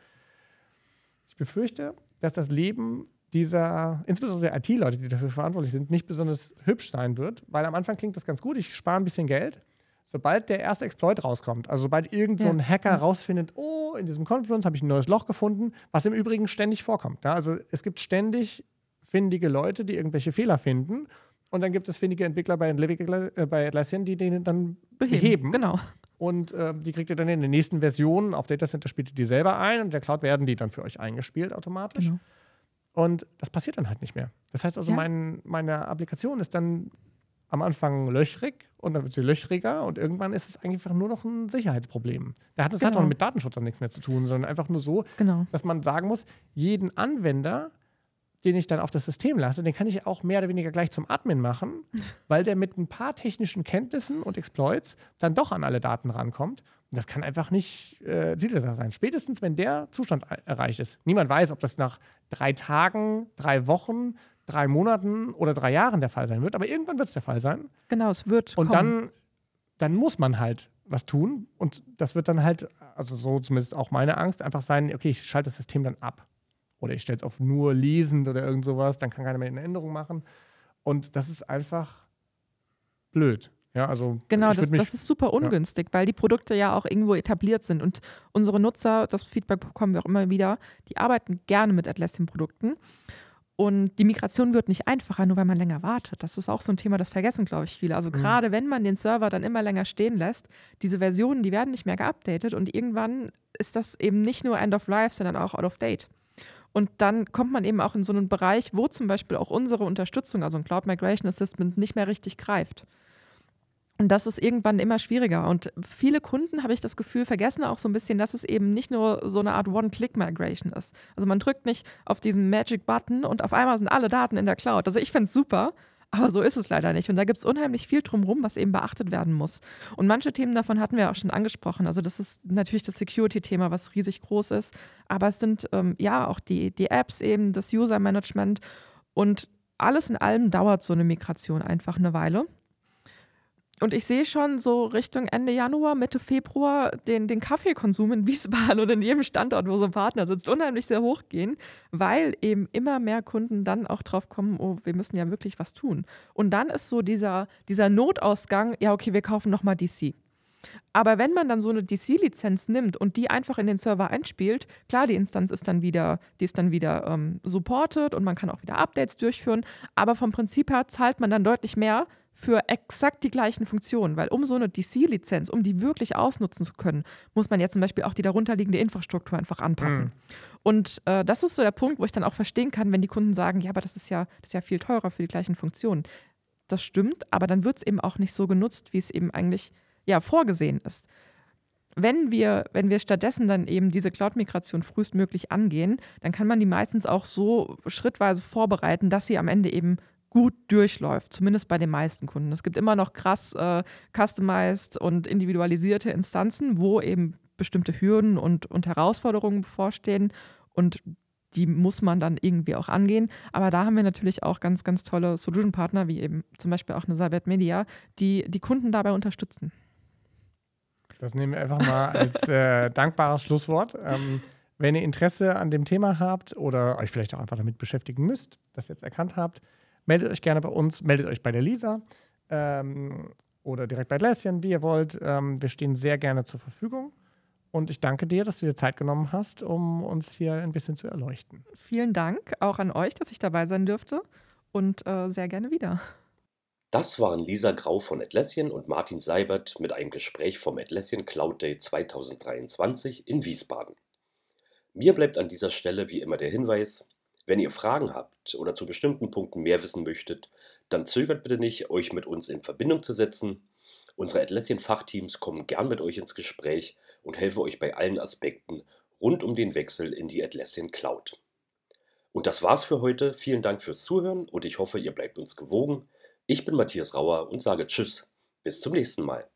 Ich befürchte, dass das Leben dieser, insbesondere der IT-Leute, die dafür verantwortlich sind, nicht besonders hübsch sein wird, weil am Anfang klingt das ganz gut, ich spare ein bisschen Geld. Sobald der erste Exploit rauskommt, also sobald irgend so ein Hacker rausfindet, oh, in diesem Confluence habe ich ein neues Loch gefunden, was im Übrigen ständig vorkommt. Ja? Also es gibt ständig findige Leute, die irgendwelche Fehler finden und dann gibt es findige Entwickler bei, äh, bei Atlassian, die den dann beheben. beheben. Genau. Und äh, die kriegt ihr dann in den nächsten Versionen auf Data Center spielt ihr die selber ein und in der Cloud werden die dann für euch eingespielt automatisch. Genau. Und das passiert dann halt nicht mehr. Das heißt also, ja. mein, meine Applikation ist dann am Anfang löchrig und dann wird sie löchriger und irgendwann ist es einfach nur noch ein Sicherheitsproblem. Da hat es genau. halt auch mit Datenschutz dann nichts mehr zu tun, sondern einfach nur so, genau. dass man sagen muss, jeden Anwender, den ich dann auf das System lasse, den kann ich auch mehr oder weniger gleich zum Admin machen, weil der mit ein paar technischen Kenntnissen und Exploits dann doch an alle Daten rankommt das kann einfach nicht äh, Ziel der Sache sein. Spätestens, wenn der Zustand erreicht ist. Niemand weiß, ob das nach drei Tagen, drei Wochen, drei Monaten oder drei Jahren der Fall sein wird. Aber irgendwann wird es der Fall sein. Genau, es wird. Und dann, dann muss man halt was tun. Und das wird dann halt, also so zumindest auch meine Angst, einfach sein, okay, ich schalte das System dann ab. Oder ich stelle es auf nur lesend oder irgend sowas, dann kann keiner mehr eine Änderung machen. Und das ist einfach blöd. Ja, also genau, das, das, ist super ungünstig, ja. weil die Produkte ja auch irgendwo etabliert sind und unsere Nutzer, das Feedback bekommen wir auch immer wieder, die arbeiten gerne mit Atlassian-Produkten und die Migration wird nicht einfacher, nur weil man länger wartet. Das ist auch so ein Thema, das vergessen, glaube ich, viele. Also mhm. gerade wenn man den Server dann immer länger stehen lässt, diese Versionen, die werden nicht mehr geupdatet und irgendwann ist das eben nicht nur End of Life, sondern auch Out of Date. Und dann kommt man eben auch in so einen Bereich, wo zum Beispiel auch unsere Unterstützung, also ein Cloud Migration Assistant, nicht mehr richtig greift. Und das ist irgendwann immer schwieriger. Und viele Kunden, habe ich das Gefühl, vergessen auch so ein bisschen, dass es eben nicht nur so eine Art One-Click-Migration ist. Also man drückt nicht auf diesen Magic-Button und auf einmal sind alle Daten in der Cloud. Also ich finde es super, aber so ist es leider nicht. Und da gibt es unheimlich viel drumherum, was eben beachtet werden muss. Und manche Themen davon hatten wir auch schon angesprochen. Also das ist natürlich das Security-Thema, was riesig groß ist. Aber es sind ähm, ja auch die, die Apps eben, das User-Management. Und alles in allem dauert so eine Migration einfach eine Weile. Und ich sehe schon so Richtung Ende Januar, Mitte Februar den, den Kaffeekonsum in Wiesbaden oder in jedem Standort, wo so ein Partner sitzt, unheimlich sehr hoch gehen, weil eben immer mehr Kunden dann auch drauf kommen, oh, wir müssen ja wirklich was tun. Und dann ist so dieser, dieser Notausgang, ja, okay, wir kaufen nochmal DC. Aber wenn man dann so eine DC-Lizenz nimmt und die einfach in den Server einspielt, klar, die Instanz ist dann wieder, die ist dann wieder ähm, supported und man kann auch wieder Updates durchführen, aber vom Prinzip her zahlt man dann deutlich mehr, für exakt die gleichen Funktionen, weil um so eine DC-Lizenz, um die wirklich ausnutzen zu können, muss man ja zum Beispiel auch die darunterliegende Infrastruktur einfach anpassen. Mhm. Und äh, das ist so der Punkt, wo ich dann auch verstehen kann, wenn die Kunden sagen, ja, aber das ist ja, das ist ja viel teurer für die gleichen Funktionen. Das stimmt, aber dann wird es eben auch nicht so genutzt, wie es eben eigentlich ja, vorgesehen ist. Wenn wir, wenn wir stattdessen dann eben diese Cloud-Migration frühestmöglich angehen, dann kann man die meistens auch so schrittweise vorbereiten, dass sie am Ende eben gut durchläuft, zumindest bei den meisten Kunden. Es gibt immer noch krass äh, customized und individualisierte Instanzen, wo eben bestimmte Hürden und, und Herausforderungen bevorstehen und die muss man dann irgendwie auch angehen. Aber da haben wir natürlich auch ganz, ganz tolle Solution-Partner, wie eben zum Beispiel auch eine Cybert Media, die die Kunden dabei unterstützen. Das nehmen wir einfach mal als äh, dankbares Schlusswort. Ähm, wenn ihr Interesse an dem Thema habt oder euch vielleicht auch einfach damit beschäftigen müsst, das jetzt erkannt habt, Meldet euch gerne bei uns, meldet euch bei der Lisa ähm, oder direkt bei Läschen, wie ihr wollt. Ähm, wir stehen sehr gerne zur Verfügung. Und ich danke dir, dass du dir Zeit genommen hast, um uns hier ein bisschen zu erleuchten. Vielen Dank auch an euch, dass ich dabei sein dürfte und äh, sehr gerne wieder. Das waren Lisa Grau von Atlassian und Martin Seibert mit einem Gespräch vom Atlassian Cloud Day 2023 in Wiesbaden. Mir bleibt an dieser Stelle wie immer der Hinweis, wenn ihr Fragen habt oder zu bestimmten Punkten mehr wissen möchtet, dann zögert bitte nicht, euch mit uns in Verbindung zu setzen. Unsere Atlassian-Fachteams kommen gern mit euch ins Gespräch und helfen euch bei allen Aspekten rund um den Wechsel in die Atlassian Cloud. Und das war's für heute. Vielen Dank fürs Zuhören und ich hoffe, ihr bleibt uns gewogen. Ich bin Matthias Rauer und sage Tschüss. Bis zum nächsten Mal.